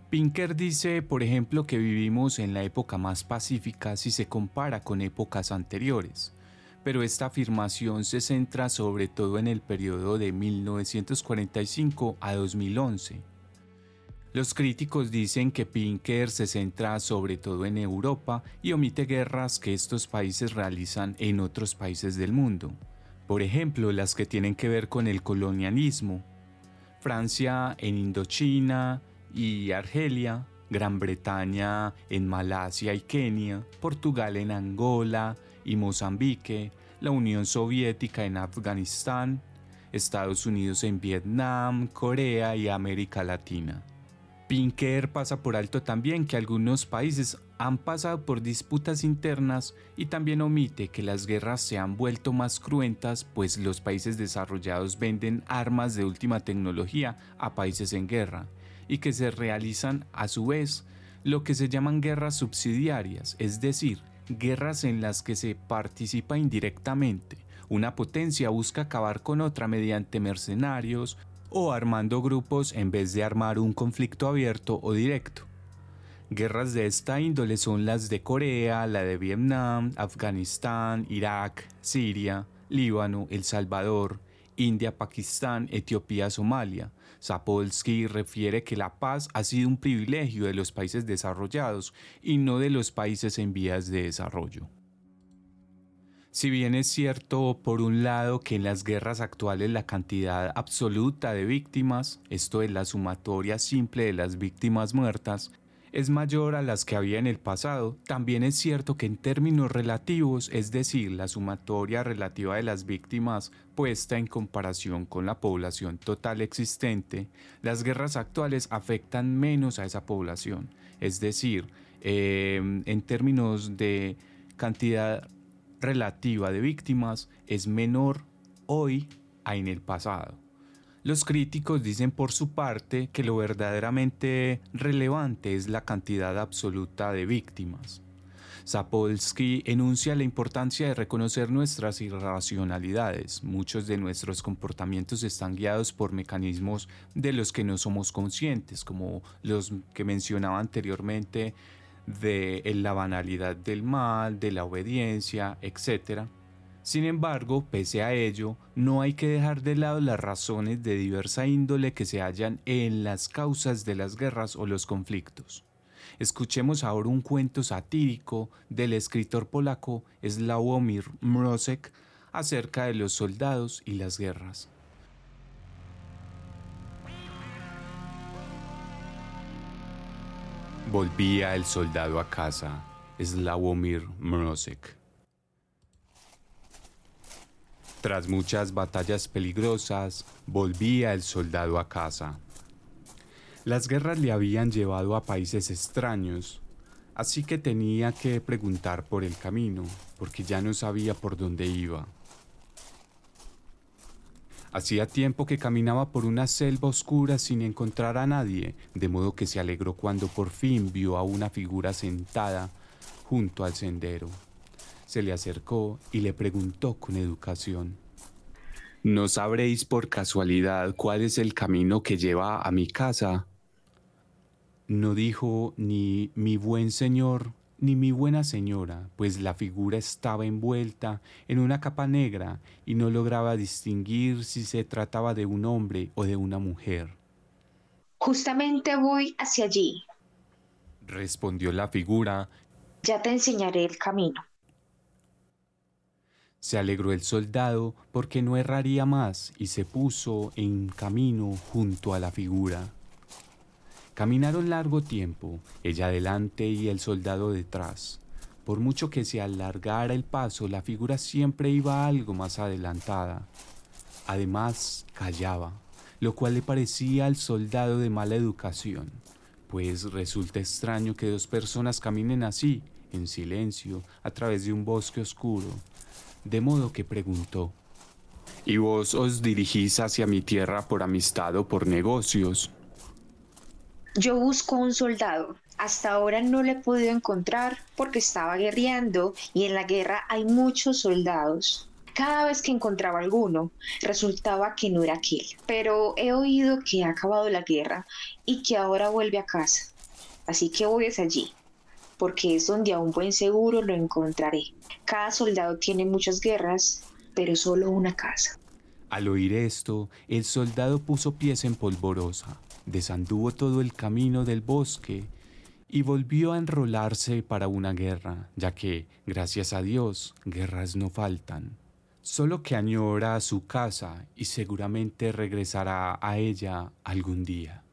Pinker dice, por ejemplo, que vivimos en la época más pacífica si se compara con épocas anteriores, pero esta afirmación se centra sobre todo en el periodo de 1945 a 2011 los críticos dicen que Pinker se centra sobre todo en Europa y omite guerras que estos países realizan en otros países del mundo, por ejemplo las que tienen que ver con el colonialismo, Francia en Indochina y Argelia, Gran Bretaña en Malasia y Kenia, Portugal en Angola y Mozambique, la Unión Soviética en Afganistán, Estados Unidos en Vietnam, Corea y América Latina. Pinker pasa por alto también que algunos países han pasado por disputas internas y también omite que las guerras se han vuelto más cruentas pues los países desarrollados venden armas de última tecnología a países en guerra y que se realizan a su vez lo que se llaman guerras subsidiarias, es decir, guerras en las que se participa indirectamente. Una potencia busca acabar con otra mediante mercenarios, o armando grupos en vez de armar un conflicto abierto o directo. Guerras de esta índole son las de Corea, la de Vietnam, Afganistán, Irak, Siria, Líbano, El Salvador, India, Pakistán, Etiopía, Somalia. Sapolsky refiere que la paz ha sido un privilegio de los países desarrollados y no de los países en vías de desarrollo. Si bien es cierto, por un lado, que en las guerras actuales la cantidad absoluta de víctimas, esto es la sumatoria simple de las víctimas muertas, es mayor a las que había en el pasado, también es cierto que en términos relativos, es decir, la sumatoria relativa de las víctimas puesta en comparación con la población total existente, las guerras actuales afectan menos a esa población. Es decir, eh, en términos de cantidad relativa de víctimas es menor hoy a en el pasado. Los críticos dicen por su parte que lo verdaderamente relevante es la cantidad absoluta de víctimas. Sapolsky enuncia la importancia de reconocer nuestras irracionalidades. Muchos de nuestros comportamientos están guiados por mecanismos de los que no somos conscientes, como los que mencionaba anteriormente de la banalidad del mal, de la obediencia, etc. Sin embargo, pese a ello, no hay que dejar de lado las razones de diversa índole que se hallan en las causas de las guerras o los conflictos. Escuchemos ahora un cuento satírico del escritor polaco Sławomir Mrozek acerca de los soldados y las guerras. Volvía el soldado a casa, Slavomir Mrozek. Tras muchas batallas peligrosas, volvía el soldado a casa. Las guerras le habían llevado a países extraños, así que tenía que preguntar por el camino, porque ya no sabía por dónde iba. Hacía tiempo que caminaba por una selva oscura sin encontrar a nadie, de modo que se alegró cuando por fin vio a una figura sentada junto al sendero. Se le acercó y le preguntó con educación. ¿No sabréis por casualidad cuál es el camino que lleva a mi casa? No dijo ni mi buen señor ni mi buena señora, pues la figura estaba envuelta en una capa negra y no lograba distinguir si se trataba de un hombre o de una mujer. Justamente voy hacia allí, respondió la figura. Ya te enseñaré el camino. Se alegró el soldado porque no erraría más y se puso en camino junto a la figura. Caminaron largo tiempo, ella adelante y el soldado detrás. Por mucho que se alargara el paso, la figura siempre iba algo más adelantada. Además, callaba, lo cual le parecía al soldado de mala educación, pues resulta extraño que dos personas caminen así, en silencio, a través de un bosque oscuro. De modo que preguntó, ¿Y vos os dirigís hacia mi tierra por amistad o por negocios? Yo busco un soldado. Hasta ahora no lo he podido encontrar porque estaba guerreando y en la guerra hay muchos soldados. Cada vez que encontraba alguno, resultaba que no era aquel. Pero he oído que ha acabado la guerra y que ahora vuelve a casa. Así que voy allí, porque es donde a un buen seguro lo encontraré. Cada soldado tiene muchas guerras, pero solo una casa. Al oír esto, el soldado puso pies en polvorosa, desanduvo todo el camino del bosque y volvió a enrolarse para una guerra, ya que, gracias a Dios, guerras no faltan solo que añora a su casa y seguramente regresará a ella algún día.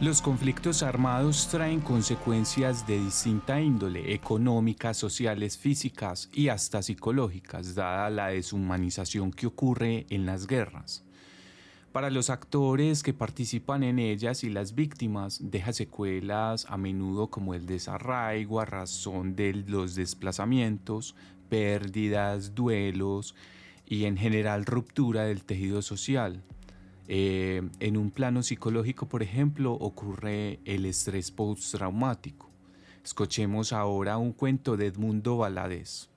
Los conflictos armados traen consecuencias de distinta índole, económicas, sociales, físicas y hasta psicológicas, dada la deshumanización que ocurre en las guerras. Para los actores que participan en ellas y las víctimas deja secuelas a menudo como el desarraigo a razón de los desplazamientos, pérdidas, duelos y en general ruptura del tejido social. Eh, en un plano psicológico, por ejemplo, ocurre el estrés postraumático. Escuchemos ahora un cuento de Edmundo Valadez.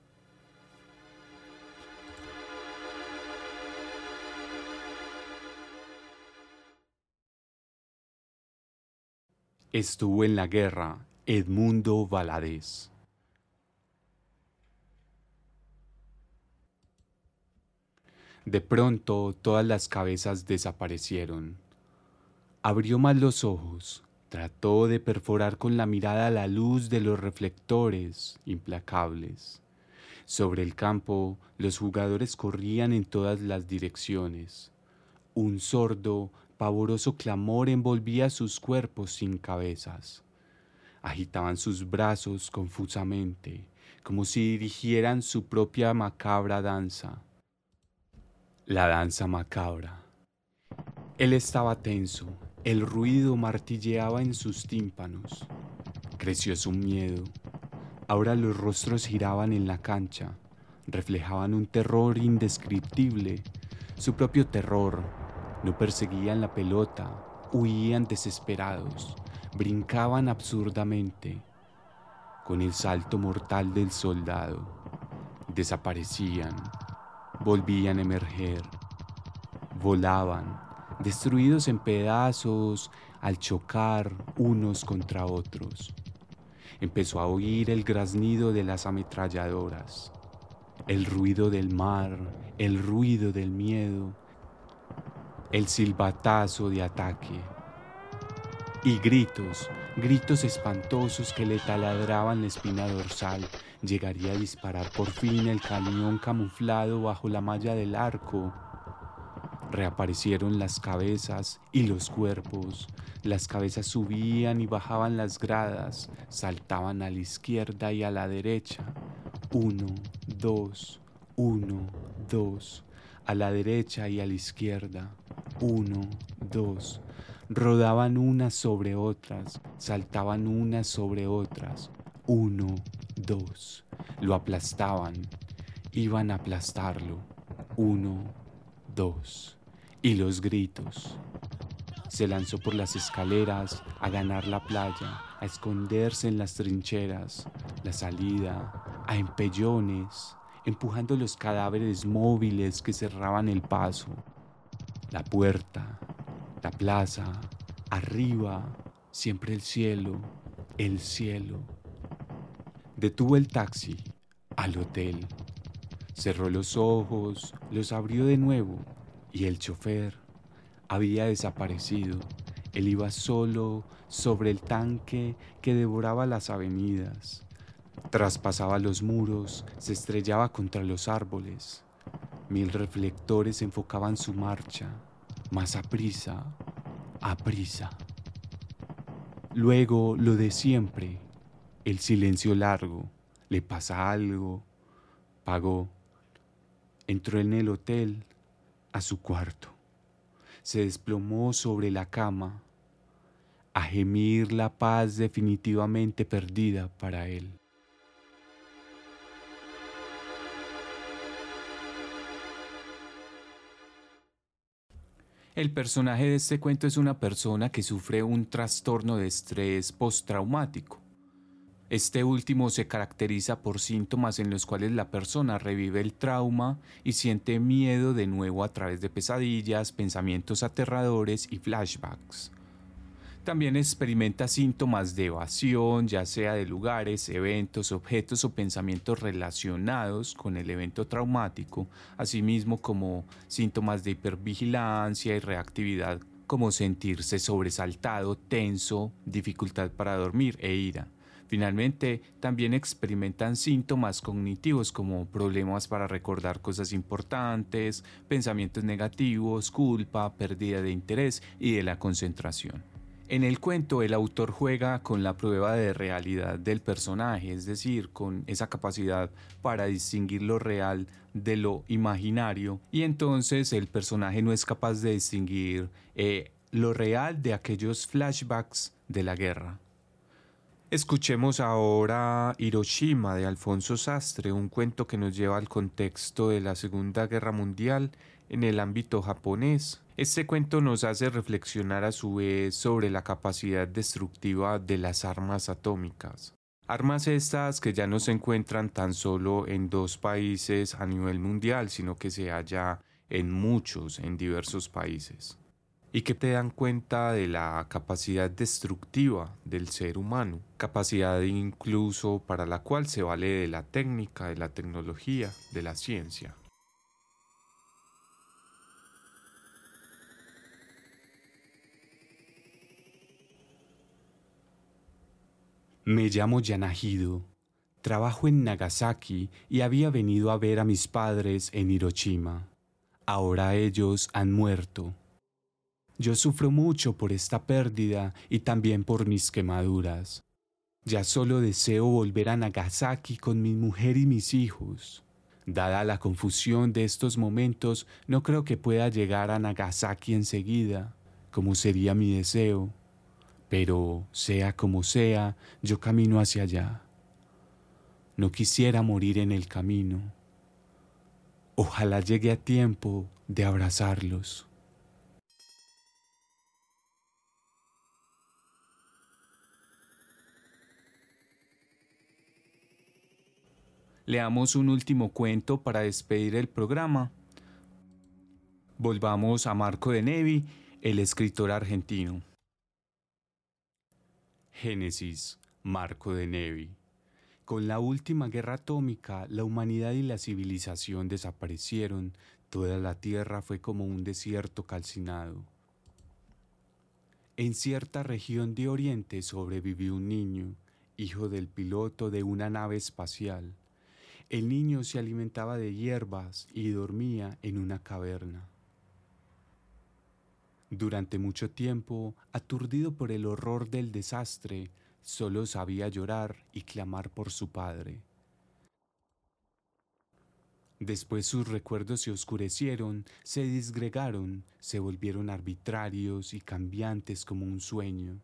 Estuvo en la guerra Edmundo Valadez. De pronto todas las cabezas desaparecieron. Abrió más los ojos, trató de perforar con la mirada la luz de los reflectores implacables. Sobre el campo los jugadores corrían en todas las direcciones. Un sordo pavoroso clamor envolvía sus cuerpos sin cabezas. Agitaban sus brazos confusamente, como si dirigieran su propia macabra danza. La danza macabra. Él estaba tenso, el ruido martilleaba en sus tímpanos. Creció su miedo. Ahora los rostros giraban en la cancha, reflejaban un terror indescriptible, su propio terror, no perseguían la pelota, huían desesperados, brincaban absurdamente con el salto mortal del soldado. Desaparecían, volvían a emerger, volaban, destruidos en pedazos al chocar unos contra otros. Empezó a oír el graznido de las ametralladoras, el ruido del mar, el ruido del miedo, el silbatazo de ataque y gritos, gritos espantosos que le taladraban la espina dorsal. Llegaría a disparar por fin el cañón camuflado bajo la malla del arco. Reaparecieron las cabezas y los cuerpos. Las cabezas subían y bajaban las gradas, saltaban a la izquierda y a la derecha. Uno, dos, uno, dos, a la derecha y a la izquierda uno, dos. Rodaban unas sobre otras, saltaban unas sobre otras, uno, dos. Lo aplastaban, iban a aplastarlo, uno, dos. Y los gritos. Se lanzó por las escaleras a ganar la playa, a esconderse en las trincheras, la salida, a empellones, empujando los cadáveres móviles que cerraban el paso la puerta, la plaza, arriba, siempre el cielo, el cielo. Detuvo el taxi al hotel, cerró los ojos, los abrió de nuevo y el chofer había desaparecido. Él iba solo sobre el tanque que devoraba las avenidas. Traspasaba los muros, se estrellaba contra los árboles. Mil reflectores enfocaban su marcha, más a prisa, a prisa. Luego lo de siempre, el silencio largo, le pasa algo, pagó, entró en el hotel a su cuarto, se desplomó sobre la cama, a gemir la paz definitivamente perdida para él. El personaje de este cuento es una persona que sufre un trastorno de estrés postraumático. Este último se caracteriza por síntomas en los cuales la persona revive el trauma y siente miedo de nuevo a través de pesadillas, pensamientos aterradores y flashbacks. También experimenta síntomas de evasión, ya sea de lugares, eventos, objetos o pensamientos relacionados con el evento traumático, asimismo como síntomas de hipervigilancia y reactividad como sentirse sobresaltado, tenso, dificultad para dormir e ira. Finalmente, también experimentan síntomas cognitivos como problemas para recordar cosas importantes, pensamientos negativos, culpa, pérdida de interés y de la concentración. En el cuento el autor juega con la prueba de realidad del personaje, es decir, con esa capacidad para distinguir lo real de lo imaginario y entonces el personaje no es capaz de distinguir eh, lo real de aquellos flashbacks de la guerra. Escuchemos ahora Hiroshima de Alfonso Sastre, un cuento que nos lleva al contexto de la Segunda Guerra Mundial en el ámbito japonés. Este cuento nos hace reflexionar a su vez sobre la capacidad destructiva de las armas atómicas. Armas estas que ya no se encuentran tan solo en dos países a nivel mundial, sino que se halla en muchos, en diversos países. Y que te dan cuenta de la capacidad destructiva del ser humano, capacidad incluso para la cual se vale de la técnica, de la tecnología, de la ciencia. Me llamo Yanahido, trabajo en Nagasaki y había venido a ver a mis padres en Hiroshima. Ahora ellos han muerto. Yo sufro mucho por esta pérdida y también por mis quemaduras. Ya solo deseo volver a Nagasaki con mi mujer y mis hijos. Dada la confusión de estos momentos, no creo que pueda llegar a Nagasaki enseguida, como sería mi deseo pero sea como sea, yo camino hacia allá. No quisiera morir en el camino. Ojalá llegue a tiempo de abrazarlos. Leamos un último cuento para despedir el programa. Volvamos a Marco de Nevi, el escritor argentino. Génesis, Marco de Nevi. Con la última guerra atómica, la humanidad y la civilización desaparecieron, toda la tierra fue como un desierto calcinado. En cierta región de Oriente sobrevivió un niño, hijo del piloto de una nave espacial. El niño se alimentaba de hierbas y dormía en una caverna. Durante mucho tiempo, aturdido por el horror del desastre, solo sabía llorar y clamar por su padre. Después sus recuerdos se oscurecieron, se disgregaron, se volvieron arbitrarios y cambiantes como un sueño.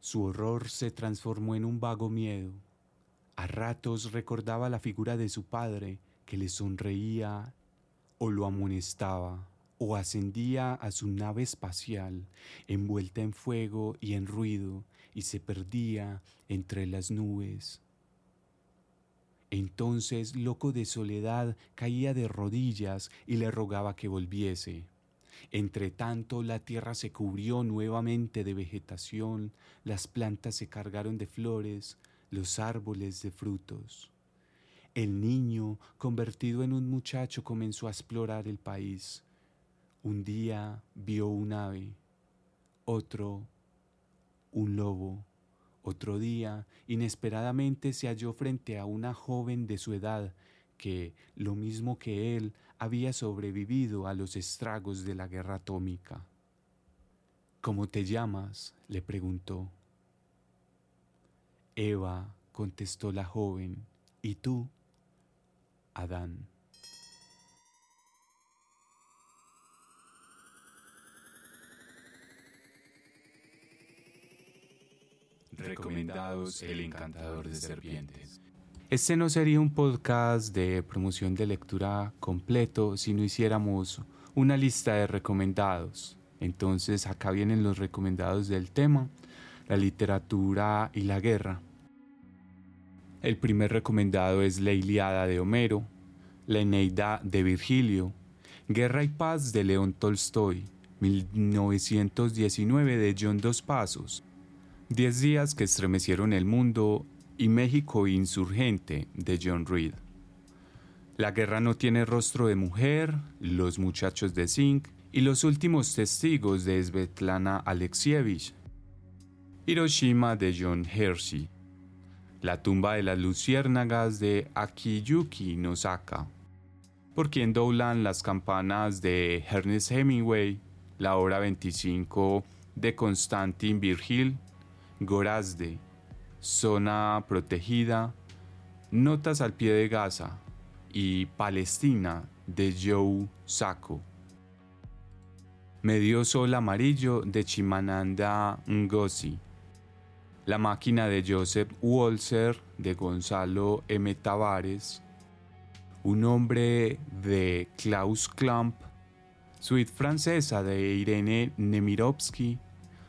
Su horror se transformó en un vago miedo. A ratos recordaba la figura de su padre que le sonreía o lo amonestaba o ascendía a su nave espacial, envuelta en fuego y en ruido, y se perdía entre las nubes. Entonces, loco de soledad, caía de rodillas y le rogaba que volviese. Entre tanto, la tierra se cubrió nuevamente de vegetación, las plantas se cargaron de flores, los árboles de frutos. El niño, convertido en un muchacho, comenzó a explorar el país. Un día vio un ave, otro un lobo, otro día inesperadamente se halló frente a una joven de su edad que, lo mismo que él, había sobrevivido a los estragos de la guerra atómica. ¿Cómo te llamas? le preguntó. Eva, contestó la joven, ¿y tú? Adán. Recomendados El Encantador de Serpientes. Este no sería un podcast de promoción de lectura completo si no hiciéramos una lista de recomendados. Entonces acá vienen los recomendados del tema, la literatura y la guerra. El primer recomendado es La Iliada de Homero, La Eneida de Virgilio, Guerra y Paz de León Tolstoy, 1919 de John Dos Pasos, Diez días que estremecieron el mundo y México insurgente de John Reed. La guerra no tiene rostro de mujer, Los muchachos de Zinc y Los últimos testigos de Svetlana Alexievich. Hiroshima de John Hershey. La tumba de las luciérnagas de Akiyuki Nosaka. Por quien doblan las campanas de Ernest Hemingway, la hora 25 de Constantin Virgil, Gorazde, Zona Protegida, Notas al pie de Gaza y Palestina de Joe Sacco. Medio Sol Amarillo de Chimananda Ngozi. La máquina de Joseph Walser de Gonzalo M. Tavares, Un hombre de Klaus Klamp, Suite francesa de Irene Nemirovsky,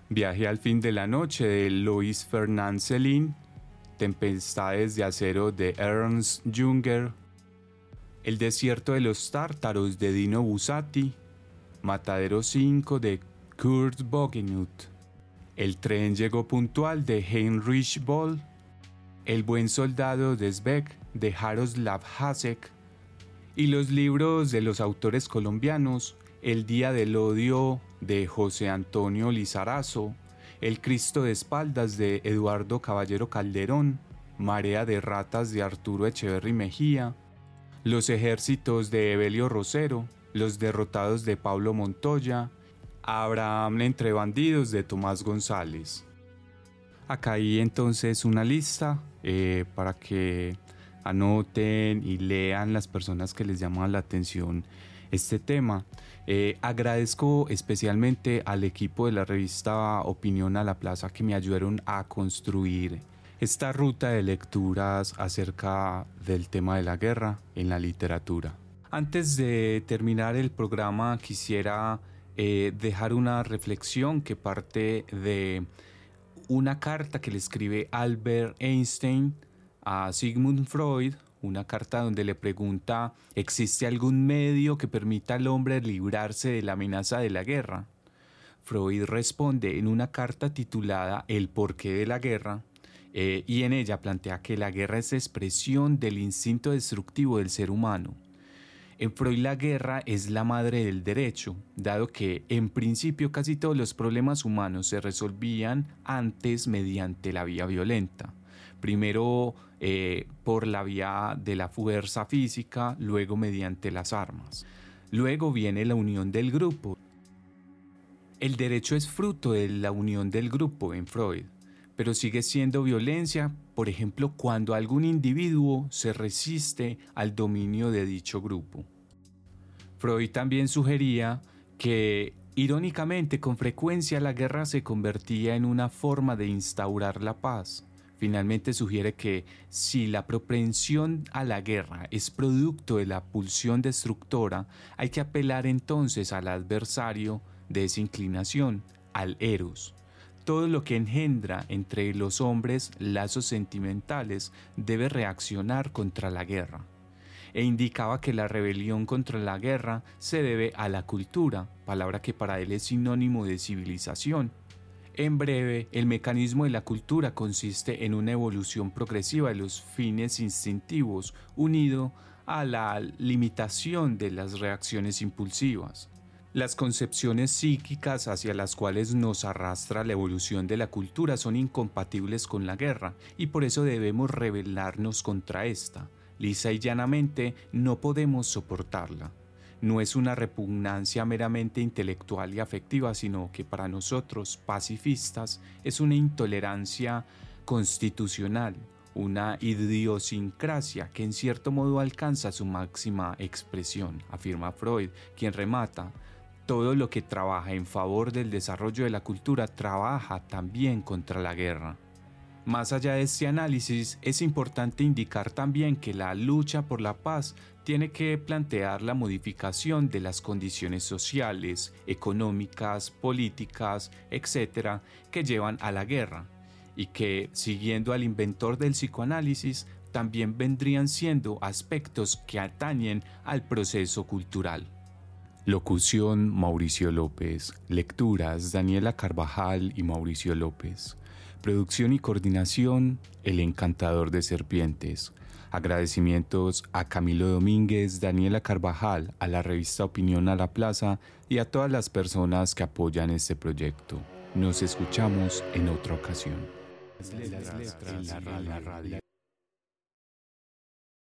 Viaje al fin de la noche de Louis Fernand Céline, Tempestades de acero de Ernst Junger, El desierto de los tártaros de Dino Bussati, Matadero 5 de Kurt Bogenut. El tren llegó puntual de Heinrich Boll. El buen soldado de Zbek de Jaroslav Hasek. Y los libros de los autores colombianos El Día del Odio de José Antonio Lizarazo, El Cristo de Espaldas de Eduardo Caballero Calderón, Marea de Ratas de Arturo Echeverry Mejía, Los Ejércitos de Evelio Rosero, Los Derrotados de Pablo Montoya, Abraham entre bandidos de Tomás González. Acá hay entonces una lista eh, para que anoten y lean las personas que les llaman la atención este tema. Eh, agradezco especialmente al equipo de la revista Opinión a la Plaza que me ayudaron a construir esta ruta de lecturas acerca del tema de la guerra en la literatura. Antes de terminar el programa quisiera eh, dejar una reflexión que parte de una carta que le escribe Albert Einstein a Sigmund Freud, una carta donde le pregunta, ¿existe algún medio que permita al hombre librarse de la amenaza de la guerra? Freud responde en una carta titulada El porqué de la guerra, eh, y en ella plantea que la guerra es expresión del instinto destructivo del ser humano en Freud la guerra es la madre del derecho, dado que en principio casi todos los problemas humanos se resolvían antes mediante la vía violenta. Primero eh, por la vía de la fuerza física, luego mediante las armas. Luego viene la unión del grupo. El derecho es fruto de la unión del grupo en Freud, pero sigue siendo violencia, por ejemplo, cuando algún individuo se resiste al dominio de dicho grupo. Freud también sugería que, irónicamente, con frecuencia la guerra se convertía en una forma de instaurar la paz. Finalmente sugiere que si la propensión a la guerra es producto de la pulsión destructora, hay que apelar entonces al adversario de esa inclinación, al eros. Todo lo que engendra entre los hombres lazos sentimentales debe reaccionar contra la guerra. E indicaba que la rebelión contra la guerra se debe a la cultura, palabra que para él es sinónimo de civilización. En breve, el mecanismo de la cultura consiste en una evolución progresiva de los fines instintivos unido a la limitación de las reacciones impulsivas. Las concepciones psíquicas hacia las cuales nos arrastra la evolución de la cultura son incompatibles con la guerra y por eso debemos rebelarnos contra esta. Lisa y llanamente no podemos soportarla. No es una repugnancia meramente intelectual y afectiva, sino que para nosotros, pacifistas, es una intolerancia constitucional, una idiosincrasia que en cierto modo alcanza su máxima expresión, afirma Freud, quien remata, todo lo que trabaja en favor del desarrollo de la cultura trabaja también contra la guerra. Más allá de este análisis, es importante indicar también que la lucha por la paz tiene que plantear la modificación de las condiciones sociales, económicas, políticas, etc., que llevan a la guerra, y que, siguiendo al inventor del psicoanálisis, también vendrían siendo aspectos que atañen al proceso cultural. Locución Mauricio López. Lecturas Daniela Carvajal y Mauricio López. Producción y coordinación El Encantador de Serpientes. Agradecimientos a Camilo Domínguez, Daniela Carvajal, a la revista Opinión a la Plaza y a todas las personas que apoyan este proyecto. Nos escuchamos en otra ocasión.